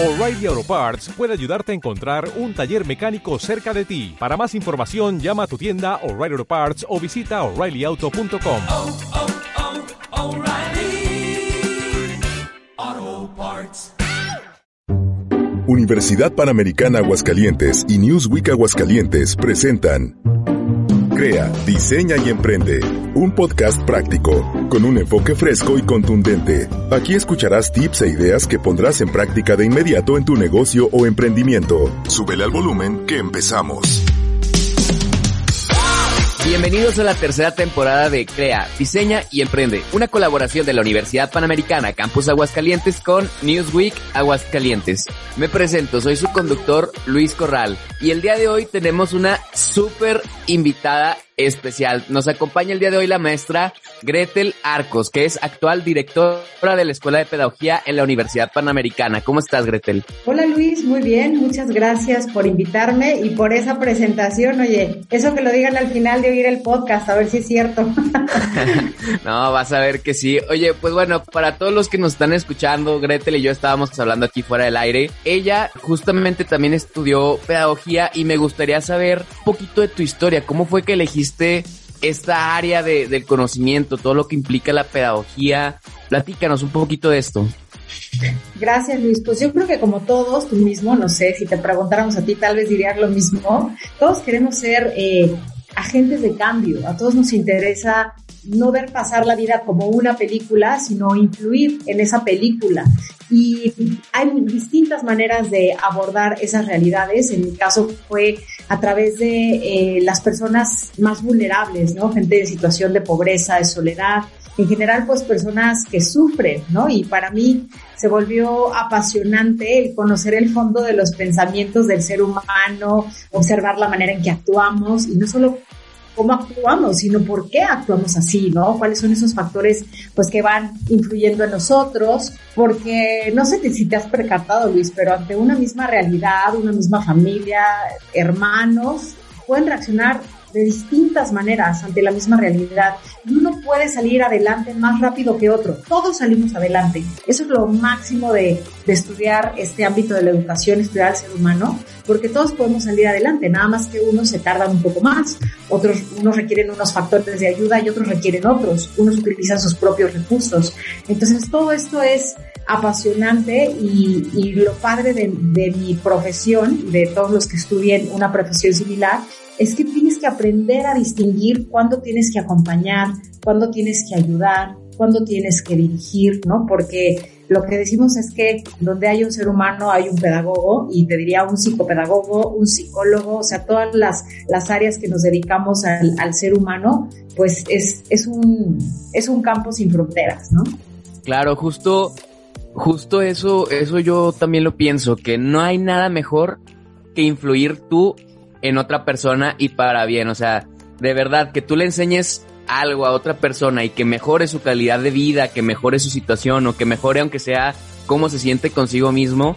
O'Reilly Auto Parts puede ayudarte a encontrar un taller mecánico cerca de ti. Para más información, llama a tu tienda O'Reilly Auto Parts o visita oreillyauto.com. oh, oh, Parts. Universidad Panamericana Aguascalientes y Newsweek Aguascalientes presentan Crea, diseña y emprende. Un podcast práctico, con un enfoque fresco y contundente. Aquí escucharás tips e ideas que pondrás en práctica de inmediato en tu negocio o emprendimiento. Súbele al volumen que empezamos. Bienvenidos a la tercera temporada de Crea, Diseña y Emprende, una colaboración de la Universidad Panamericana Campus Aguascalientes con Newsweek Aguascalientes. Me presento, soy su conductor Luis Corral y el día de hoy tenemos una súper invitada especial. Nos acompaña el día de hoy la maestra Gretel Arcos, que es actual directora de la Escuela de Pedagogía en la Universidad Panamericana. ¿Cómo estás, Gretel? Hola Luis, muy bien, muchas gracias por invitarme y por esa presentación. Oye, eso que lo digan al final de oír el podcast, a ver si es cierto. no, vas a ver que sí. Oye, pues bueno, para todos los que nos están escuchando, Gretel y yo estábamos hablando aquí fuera del aire. Ella justamente también estudió pedagogía y me gustaría saber un poquito de tu historia. ¿Cómo fue que elegiste esta área de, del conocimiento, todo lo que implica la pedagogía. Platícanos un poquito de esto. Gracias Luis. Pues yo creo que como todos, tú mismo, no sé, si te preguntáramos a ti tal vez dirías lo mismo, todos queremos ser eh, agentes de cambio, a todos nos interesa no ver pasar la vida como una película, sino influir en esa película. Y hay distintas maneras de abordar esas realidades. En mi caso fue a través de eh, las personas más vulnerables, ¿no? Gente en situación de pobreza, de soledad, en general pues personas que sufren, ¿no? Y para mí se volvió apasionante el conocer el fondo de los pensamientos del ser humano, observar la manera en que actuamos y no solo cómo actuamos, sino por qué actuamos así, ¿no? ¿Cuáles son esos factores, pues, que van influyendo en nosotros? Porque no sé si te has percatado, Luis, pero ante una misma realidad, una misma familia, hermanos, pueden reaccionar de distintas maneras ante la misma realidad. Uno puede salir adelante más rápido que otro. Todos salimos adelante. Eso es lo máximo de, de estudiar este ámbito de la educación, estudiar al ser humano, porque todos podemos salir adelante, nada más que unos se tardan un poco más, otros, unos requieren unos factores de ayuda y otros requieren otros, unos utilizan sus propios recursos. Entonces todo esto es apasionante y, y lo padre de, de mi profesión, de todos los que estudien una profesión similar, es que tienes que aprender a distinguir cuándo tienes que acompañar, cuándo tienes que ayudar, cuándo tienes que dirigir, ¿no? Porque lo que decimos es que donde hay un ser humano hay un pedagogo y te diría un psicopedagogo, un psicólogo, o sea, todas las, las áreas que nos dedicamos al, al ser humano, pues es, es, un, es un campo sin fronteras, ¿no? Claro, justo, justo eso, eso yo también lo pienso, que no hay nada mejor que influir tú en otra persona y para bien. O sea, de verdad, que tú le enseñes algo a otra persona y que mejore su calidad de vida, que mejore su situación o que mejore aunque sea cómo se siente consigo mismo,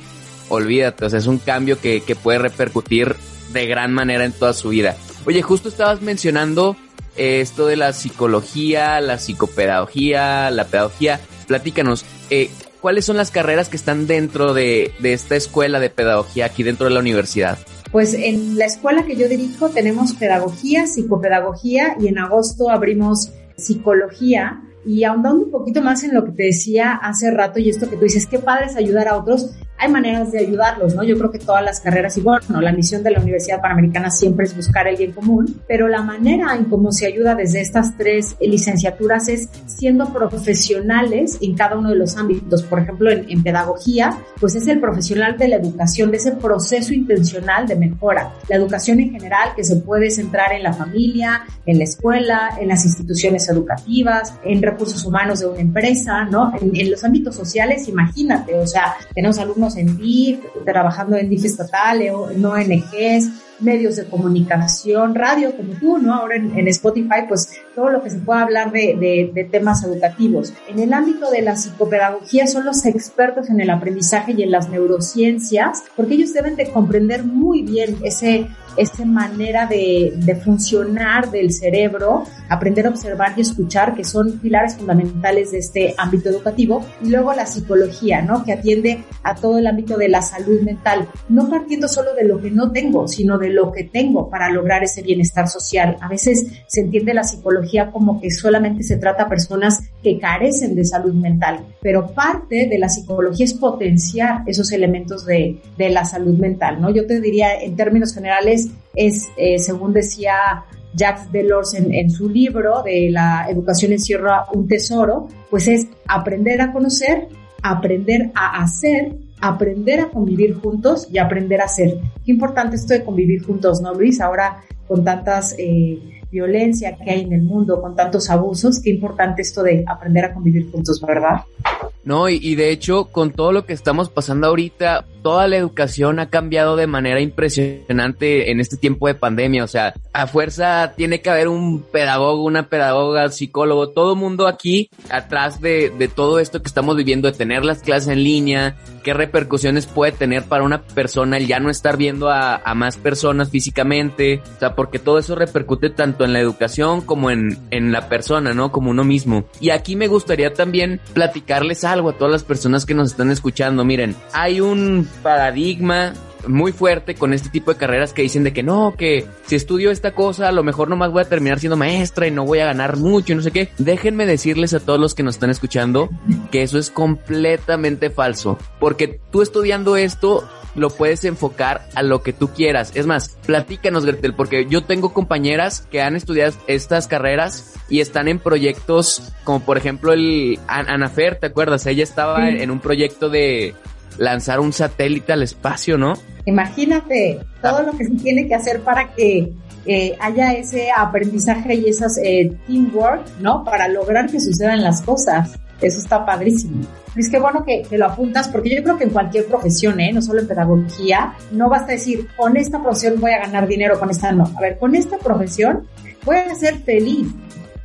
olvídate, o sea, es un cambio que, que puede repercutir de gran manera en toda su vida. Oye, justo estabas mencionando eh, esto de la psicología, la psicopedagogía, la pedagogía. Platícanos, eh, ¿cuáles son las carreras que están dentro de, de esta escuela de pedagogía aquí dentro de la universidad? Pues en la escuela que yo dirijo tenemos pedagogía, psicopedagogía y en agosto abrimos psicología. Y ahondando un poquito más en lo que te decía hace rato y esto que tú dices, qué padre es ayudar a otros, hay maneras de ayudarlos, ¿no? Yo creo que todas las carreras, y bueno, la misión de la Universidad Panamericana siempre es buscar el bien común, pero la manera en cómo se ayuda desde estas tres licenciaturas es siendo profesionales en cada uno de los ámbitos. Por ejemplo, en, en pedagogía, pues es el profesional de la educación, de ese proceso intencional de mejora. La educación en general que se puede centrar en la familia, en la escuela, en las instituciones educativas, en recursos humanos de una empresa, ¿no? En, en los ámbitos sociales, imagínate, o sea, tenemos alumnos en DIF, trabajando en DIF estatal, en ONGs, medios de comunicación, radio como tú, ¿no? Ahora en, Spotify, pues todo lo que se pueda hablar de, de, temas educativos. En el ámbito de la psicopedagogía son los expertos en el aprendizaje y en las neurociencias, porque ellos deben de comprender muy bien ese esa manera de, de, funcionar del cerebro, aprender a observar y escuchar, que son pilares fundamentales de este ámbito educativo, y luego la psicología, ¿no? Que atiende a todo el ámbito de la salud mental, no partiendo solo de lo que no tengo, sino de lo que tengo para lograr ese bienestar social. A veces se entiende la psicología como que solamente se trata a personas que carecen de salud mental, pero parte de la psicología es potenciar esos elementos de, de la salud mental, ¿no? Yo te diría en términos generales, es, eh, según decía Jacques Delors en, en, su libro de la educación encierra un tesoro, pues es aprender a conocer, aprender a hacer, aprender a convivir juntos y aprender a ser. Qué importante esto de convivir juntos, ¿no, Luis? Ahora con tantas eh, violencia que hay en el mundo, con tantos abusos, qué importante esto de aprender a convivir juntos, ¿verdad? No, y, de hecho, con todo lo que estamos pasando ahorita, toda la educación ha cambiado de manera impresionante en este tiempo de pandemia. O sea, a fuerza tiene que haber un pedagogo, una pedagoga, psicólogo, todo mundo aquí atrás de, de todo esto que estamos viviendo, de tener las clases en línea, qué repercusiones puede tener para una persona el ya no estar viendo a, a más personas físicamente. O sea, porque todo eso repercute tanto en la educación como en, en la persona, ¿no? Como uno mismo. Y aquí me gustaría también platicarles algo a todas las personas que nos están escuchando. Miren, hay un paradigma muy fuerte con este tipo de carreras que dicen de que no, que si estudio esta cosa, a lo mejor nomás voy a terminar siendo maestra y no voy a ganar mucho y no sé qué. Déjenme decirles a todos los que nos están escuchando que eso es completamente falso. Porque tú estudiando esto, lo puedes enfocar a lo que tú quieras. Es más, platícanos, Gretel, porque yo tengo compañeras que han estudiado estas carreras y están en proyectos como por ejemplo el Anafer, ¿te acuerdas? Ella estaba en un proyecto de lanzar un satélite al espacio, ¿no? Imagínate todo lo que se tiene que hacer para que eh, haya ese aprendizaje y esas eh, teamwork, ¿no? Para lograr que sucedan las cosas. Eso está padrísimo. Es que bueno que, que, lo apuntas, porque yo creo que en cualquier profesión, ¿eh? no solo en pedagogía, no basta decir, con esta profesión voy a ganar dinero, con esta no. A ver, con esta profesión voy a ser feliz,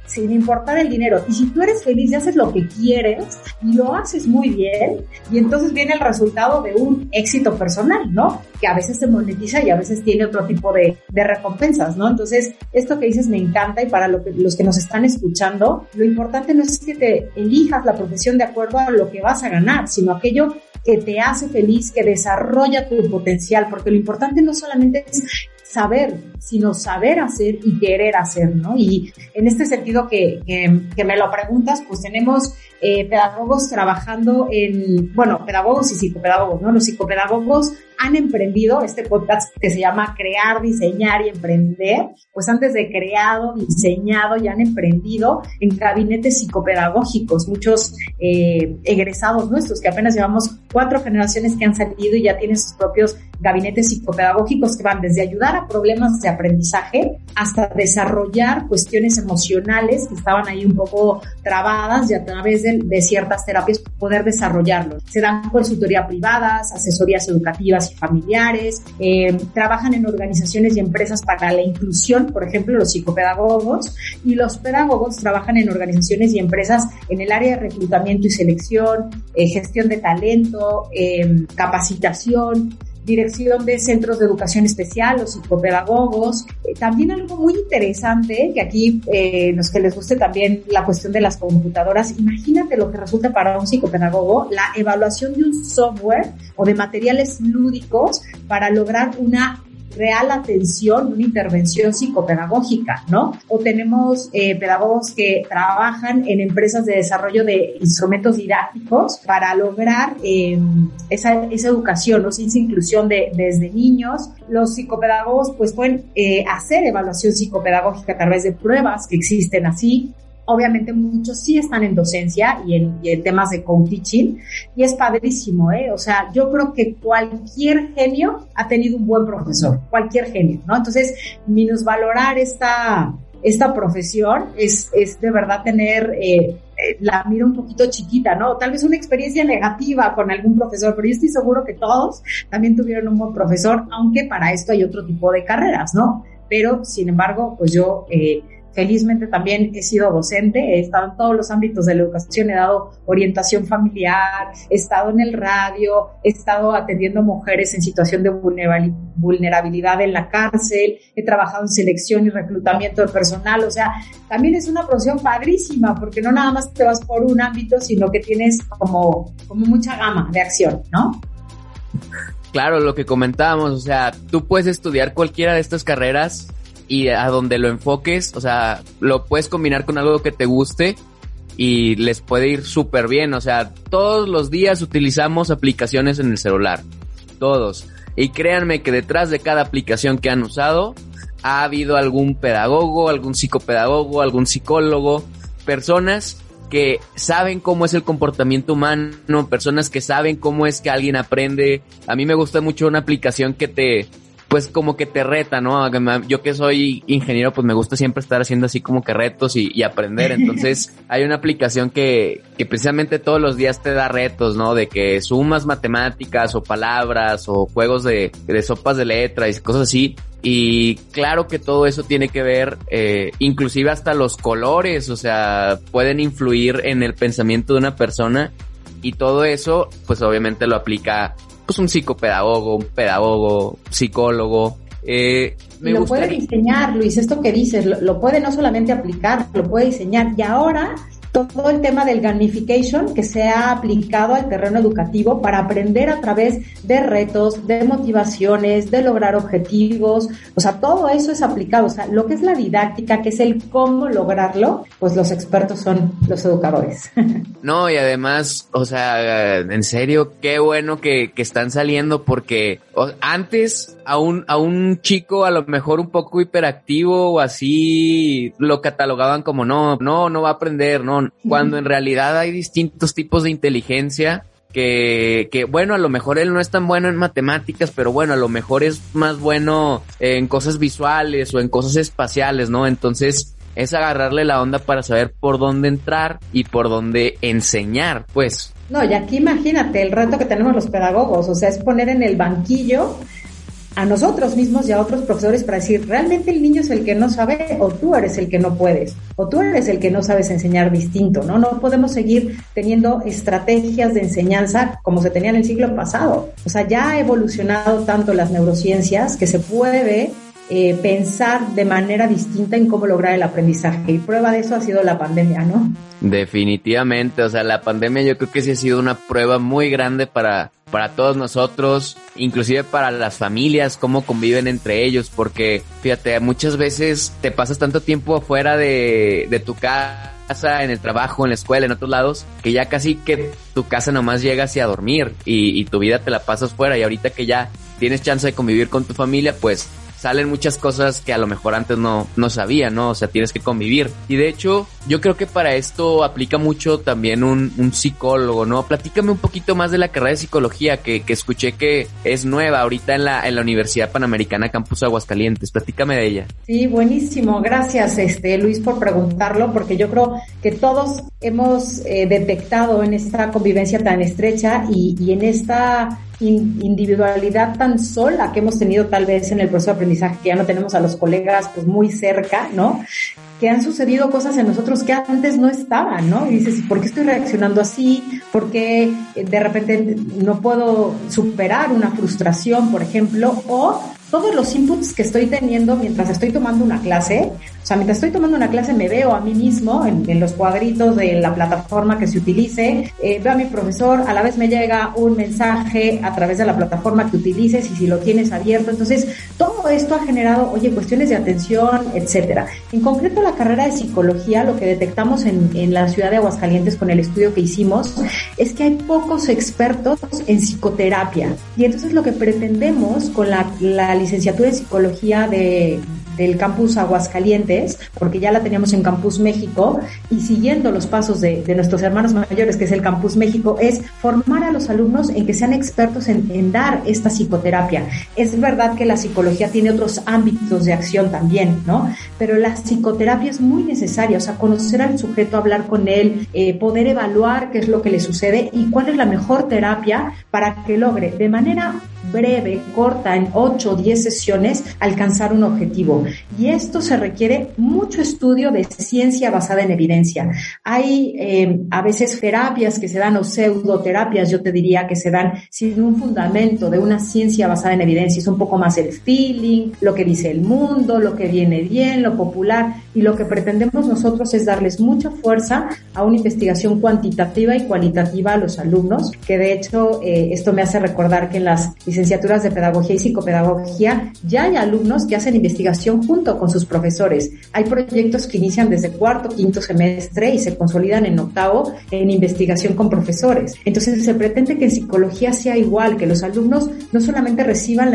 sin importar el dinero. Y si tú eres feliz y haces lo que quieres y lo haces muy bien, y entonces viene el resultado de un éxito personal, ¿no? Que a veces se monetiza y a veces tiene otro tipo de, de recompensas, ¿no? Entonces, esto que dices me encanta y para los que nos están escuchando, lo importante no es que te elijas la profesión de acuerdo a lo que vas a ganar, sino aquello que te hace feliz, que desarrolla tu potencial, porque lo importante no solamente es saber, sino saber hacer y querer hacer, ¿no? Y en este sentido que, que, me lo preguntas, pues tenemos eh, pedagogos trabajando en, bueno, pedagogos y psicopedagogos, ¿no? Los psicopedagogos han emprendido este podcast que se llama Crear, Diseñar y Emprender, pues antes de creado, diseñado y han emprendido en gabinetes psicopedagógicos, muchos eh, egresados nuestros, que apenas llevamos cuatro generaciones que han salido y ya tienen sus propios gabinetes psicopedagógicos que van desde ayudar a problemas de aprendizaje hasta desarrollar cuestiones emocionales que estaban ahí un poco trabadas y a través de, de ciertas terapias poder desarrollarlos. Se dan consultoría privadas, asesorías educativas familiares, eh, trabajan en organizaciones y empresas para la inclusión, por ejemplo, los psicopedagogos, y los pedagogos trabajan en organizaciones y empresas en el área de reclutamiento y selección, eh, gestión de talento, eh, capacitación, dirección de centros de educación especial, los psicopedagogos. Eh, también algo muy interesante, que aquí eh, los que les guste también la cuestión de las computadoras, imagínate lo que resulta para un psicopedagogo la evaluación de un software o de materiales lúdicos para lograr una real atención, una intervención psicopedagógica, ¿no? O tenemos eh, pedagogos que trabajan en empresas de desarrollo de instrumentos didácticos para lograr em, esa, esa, educación, ¿no? esa inclusión de, desde niños. Los psicopedagogos pues pueden eh, hacer evaluación psicopedagógica a través de pruebas que existen así, Obviamente muchos sí están en docencia y en, temas de co-teaching y es padrísimo, ¿eh? O sea, yo creo que cualquier genio ha tenido un buen profesor, cualquier genio, ¿no? Entonces, minusvalorar esta, esta profesión es, es de verdad tener eh, eh, la mira un poquito chiquita, ¿no? Tal vez una experiencia negativa con algún profesor, pero yo estoy seguro que todos también tuvieron un buen profesor, aunque para esto hay otro tipo de carreras, ¿no? Pero, sin embargo, pues yo eh, Felizmente también he sido docente, he estado en todos los ámbitos de la educación, he dado orientación familiar, he estado en el radio, he estado atendiendo mujeres en situación de vulnerabilidad en la cárcel, he trabajado en selección y reclutamiento de personal, o sea, también es una profesión padrísima porque no nada más te vas por un ámbito, sino que tienes como, como mucha gama de acción, ¿no? Claro, lo que comentábamos, o sea, tú puedes estudiar cualquiera de estas carreras y a donde lo enfoques, o sea, lo puedes combinar con algo que te guste y les puede ir súper bien. O sea, todos los días utilizamos aplicaciones en el celular. Todos. Y créanme que detrás de cada aplicación que han usado, ha habido algún pedagogo, algún psicopedagogo, algún psicólogo, personas que saben cómo es el comportamiento humano, personas que saben cómo es que alguien aprende. A mí me gusta mucho una aplicación que te, pues como que te reta, ¿no? Yo que soy ingeniero, pues me gusta siempre estar haciendo así como que retos y, aprender. Entonces hay una aplicación que, que precisamente todos los días te da retos, ¿no? De que sumas matemáticas o palabras o juegos de, de sopas de letras y cosas así. Y claro que todo eso tiene que ver, eh, inclusive hasta los colores, o sea, pueden influir en el pensamiento de una persona y todo eso, pues obviamente lo aplica pues un psicopedagogo, un pedagogo, psicólogo. Eh, me lo puede diseñar, Luis, esto que dices, lo, puede no solamente aplicar, lo puede diseñar. Y ahora todo el tema del gamification que se ha aplicado al terreno educativo para aprender a través de retos, de motivaciones, de lograr objetivos, o sea, todo eso es aplicado, o sea, lo que es la didáctica, que es el cómo lograrlo, pues los expertos son los educadores. No, y además, o sea, en serio, qué bueno que, que están saliendo porque antes a un, a un chico a lo mejor un poco hiperactivo o así lo catalogaban como no, no, no va a aprender, no, cuando en realidad hay distintos tipos de inteligencia que, que, bueno, a lo mejor él no es tan bueno en matemáticas, pero bueno, a lo mejor es más bueno en cosas visuales o en cosas espaciales, ¿no? Entonces es agarrarle la onda para saber por dónde entrar y por dónde enseñar, pues. No, y aquí imagínate el reto que tenemos los pedagogos, o sea, es poner en el banquillo a nosotros mismos y a otros profesores para decir, realmente el niño es el que no sabe o tú eres el que no puedes o tú eres el que no sabes enseñar distinto, ¿no? No podemos seguir teniendo estrategias de enseñanza como se tenía en el siglo pasado. O sea, ya ha evolucionado tanto las neurociencias que se puede eh, pensar de manera distinta en cómo lograr el aprendizaje. Y prueba de eso ha sido la pandemia, ¿no? Definitivamente, o sea, la pandemia yo creo que sí ha sido una prueba muy grande para, para todos nosotros, inclusive para las familias, cómo conviven entre ellos, porque fíjate, muchas veces te pasas tanto tiempo afuera de, de tu casa, en el trabajo, en la escuela, en otros lados, que ya casi que tu casa nomás llegas y a dormir y, y tu vida te la pasas fuera y ahorita que ya tienes chance de convivir con tu familia, pues salen muchas cosas que a lo mejor antes no, no sabía, ¿no? O sea, tienes que convivir. Y de hecho, yo creo que para esto aplica mucho también un, un psicólogo, ¿no? Platícame un poquito más de la carrera de psicología que, que escuché que es nueva ahorita en la, en la Universidad Panamericana Campus Aguascalientes. Platícame de ella. Sí, buenísimo. Gracias, este, Luis, por preguntarlo, porque yo creo que todos hemos eh, detectado en esta convivencia tan estrecha y, y en esta individualidad tan sola que hemos tenido tal vez en el proceso de aprendizaje, que ya no tenemos a los colegas pues muy cerca, ¿no? Que han sucedido cosas en nosotros que antes no estaban, ¿no? Y dices, ¿por qué estoy reaccionando así? ¿Por qué eh, de repente no puedo superar una frustración, por ejemplo? O todos los inputs que estoy teniendo mientras estoy tomando una clase, o sea, mientras estoy tomando una clase me veo a mí mismo en, los cuadritos de la plataforma que se utilice, eh, veo a mi profesor, a la vez me llega un mensaje a través de la plataforma que utilices y si lo tienes abierto. Entonces, todo esto ha generado, oye, cuestiones de atención, etcétera. En concreto, la carrera de psicología, lo que detectamos en, en la ciudad de Aguascalientes con el estudio que hicimos es que hay pocos expertos en psicoterapia. Y entonces lo que pretendemos con la, la licenciatura en psicología de, del campus Aguascalientes, porque ya la teníamos en Campus México, y siguiendo los pasos de, de nuestros hermanos mayores, que es el Campus México, es formar a los alumnos en que sean expertos en, en dar esta psicoterapia. Es verdad que la psicología tiene otros ámbitos de acción también, ¿no? Pero la psicoterapia es muy necesaria, o sea, conocer al sujeto, hablar con él, eh, poder evaluar qué es lo que le sucede y cuál es la mejor terapia para que logre de manera breve, corta, en 8 o 10 sesiones, alcanzar un objetivo. Y esto se requiere mucho estudio de ciencia basada en evidencia. Hay eh, a veces terapias que se dan o pseudoterapias, yo te diría, que se dan sin un fundamento de una ciencia basada en evidencia. Es un poco más el feeling, lo que dice el mundo, lo que viene bien, lo popular. Y lo que pretendemos nosotros es darles mucha fuerza a una investigación cuantitativa y cualitativa a los alumnos, que de hecho eh, esto me hace recordar que en las licenciaturas de pedagogía y psicopedagogía ya hay alumnos que hacen investigación junto con sus profesores. Hay proyectos que inician desde cuarto, quinto semestre y se consolidan en octavo en investigación con profesores. Entonces se pretende que en psicología sea igual, que los alumnos no solamente reciban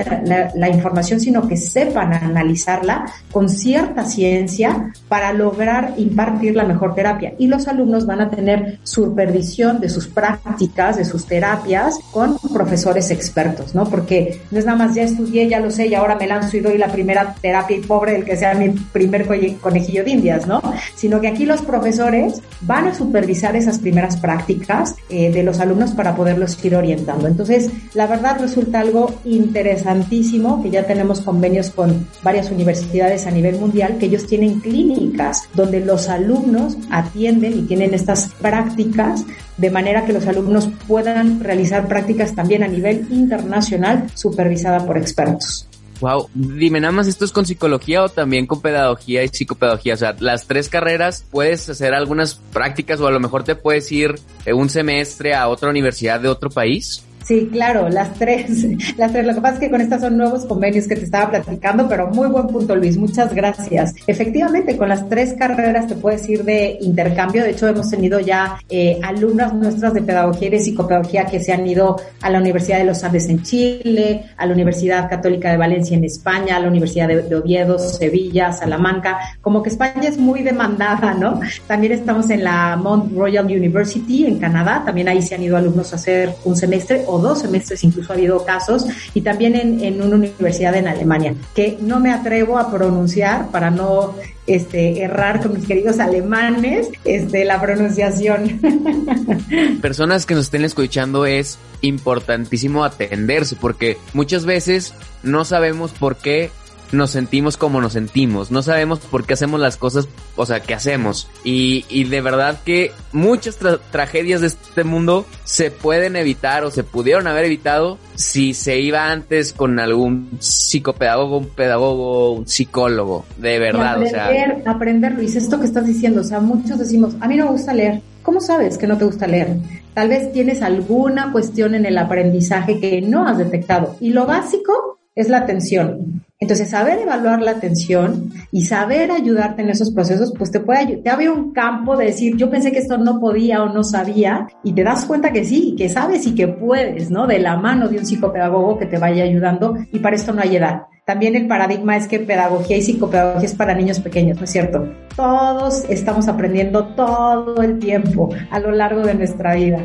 la, información, sino que sepan analizarla con cierta ciencia para lograr impartir la mejor terapia. Y los alumnos van a tener supervisión de sus prácticas, de sus terapias con profesores expertos, ¿no? Porque no es nada más ya estudié, ya lo sé y ahora me lanzo y doy la primera terapia y pobre el que sea mi primer conejillo de indias, ¿no? Sino que aquí los profesores van a supervisar esas primeras prácticas eh, de los alumnos para poderlos ir orientando. Entonces, la verdad resulta algo interesantísimo que ya tenemos convenios con varias universidades a nivel mundial que ellos tienen clínicas donde los alumnos atienden y tienen estas prácticas de manera que los alumnos puedan realizar prácticas también a nivel internacional supervisada por expertos. Wow, dime nada más, ¿esto es con psicología o también con pedagogía y psicopedagogía? O sea, las tres carreras puedes hacer algunas prácticas o a lo mejor te puedes ir un semestre a otra universidad de otro país. Sí, claro, las tres, las tres. Lo que pasa es que con estas son nuevos convenios que te estaba platicando, pero muy buen punto, Luis. Muchas gracias. Efectivamente, con las tres carreras te puedes ir de intercambio. De hecho, hemos tenido ya eh, alumnas nuestras de pedagogía y de psicopedagogía que se han ido a la Universidad de los Andes en Chile, a la Universidad Católica de Valencia en España, a la Universidad de, de Oviedo, Sevilla, Salamanca. Como que España es muy demandada, ¿no? También estamos en la Mount Royal University en Canadá. También ahí se han ido alumnos a hacer un semestre o dos semestres, incluso ha habido casos, y también en, en, una universidad en Alemania, que no me atrevo a pronunciar para no este, errar con mis queridos alemanes este, la pronunciación. Personas que nos estén escuchando es importantísimo atenderse porque muchas veces no sabemos por qué nos sentimos como nos sentimos, no sabemos por qué hacemos las cosas, o sea, que hacemos. Y, y de verdad que muchas tra tragedias de este mundo se pueden evitar o se pudieron haber evitado si se iba antes con algún psicopedagogo, un pedagogo, un psicólogo, de verdad. Y aprender, o sea, aprender, Luis, esto que estás diciendo, o sea, muchos decimos, a mí no me gusta leer. ¿Cómo sabes que no te gusta leer? Tal vez tienes alguna cuestión en el aprendizaje que no has detectado. Y lo básico es la atención. Entonces, saber evaluar la atención y saber ayudarte en esos procesos, pues te puede te abre un campo de decir, yo pensé que esto no podía o no sabía, y te das cuenta que sí, que sabes y que puedes, ¿no? De la mano de un psicopedagogo que te vaya ayudando, y para esto no hay edad. También el paradigma es que pedagogía y psicopedagogía es para niños pequeños, ¿no es cierto? Todos estamos aprendiendo todo el tiempo a lo largo de nuestra vida.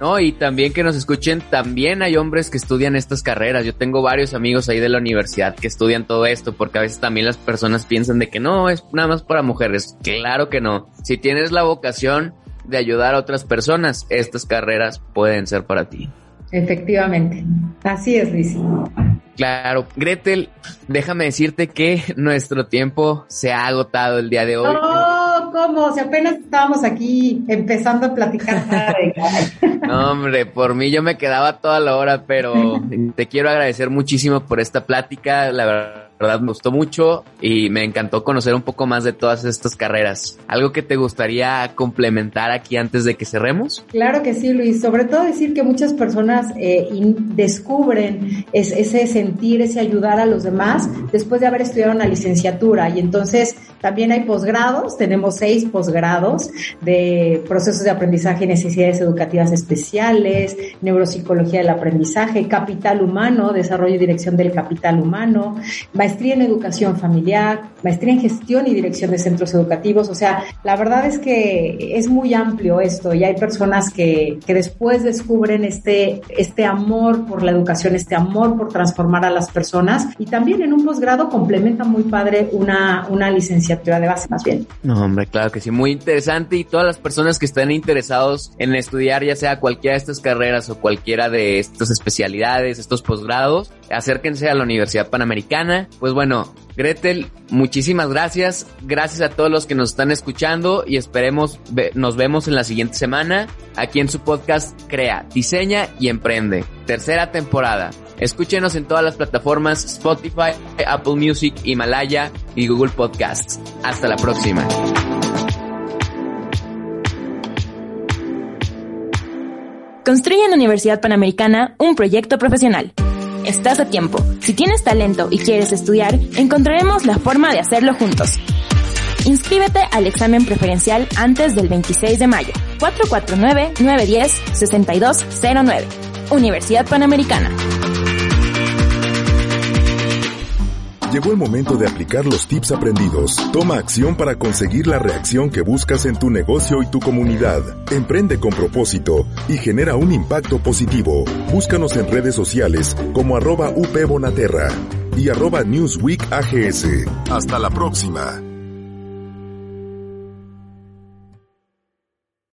No, y también que nos escuchen, también hay hombres que estudian estas carreras. Yo tengo varios amigos ahí de la universidad que estudian todo esto, porque a veces también las personas piensan de que no, es nada más para mujeres. Claro que no. Si tienes la vocación de ayudar a otras personas, estas carreras pueden ser para ti. Efectivamente. Así es, Luis. Claro, Gretel, déjame decirte que nuestro tiempo se ha agotado el día de hoy. No, ¿cómo? Si apenas estábamos aquí empezando a platicar. no, hombre, por mí yo me quedaba toda la hora, pero te quiero agradecer muchísimo por esta plática. La verdad verdad me gustó mucho y me encantó conocer un poco más de todas estas carreras. ¿Algo que te gustaría complementar aquí antes de que cerremos? Claro que sí, Luis. Sobre todo decir que muchas personas eh, descubren ese sentir, ese ayudar a los demás después de haber estudiado una licenciatura. Y entonces también hay posgrados, tenemos seis posgrados de procesos de aprendizaje y necesidades educativas especiales, neuropsicología del aprendizaje, capital humano, desarrollo y dirección del capital humano, maestría en educación familiar, maestría en gestión y dirección de centros educativos. O sea, la verdad es que es muy amplio esto y hay personas que, que después descubren este, este amor por la educación, este amor por transformar a las personas y también en un posgrado complementa muy padre una, una licenciatura de base más bien. No, hombre, claro que sí, muy interesante y todas las personas que estén interesados en estudiar ya sea cualquiera de estas carreras o cualquiera de estas especialidades, estos posgrados, acérquense a la Universidad Panamericana. Pues bueno, Gretel, muchísimas gracias. Gracias a todos los que nos están escuchando y esperemos nos vemos en la siguiente semana aquí en su podcast Crea, Diseña y Emprende. Tercera temporada. Escúchenos en todas las plataformas Spotify, Apple Music, Himalaya y Google Podcasts. Hasta la próxima. Construye en la Universidad Panamericana un proyecto profesional. Estás a tiempo. Si tienes talento y quieres estudiar, encontraremos la forma de hacerlo juntos. Inscríbete al examen preferencial antes del 26 de mayo. 449-910-6209. Universidad Panamericana. Llegó el momento de aplicar los tips aprendidos. Toma acción para conseguir la reacción que buscas en tu negocio y tu comunidad. Emprende con propósito y genera un impacto positivo. Búscanos en redes sociales como arroba upbonaterra y arroba Newsweek AGS. Hasta la próxima.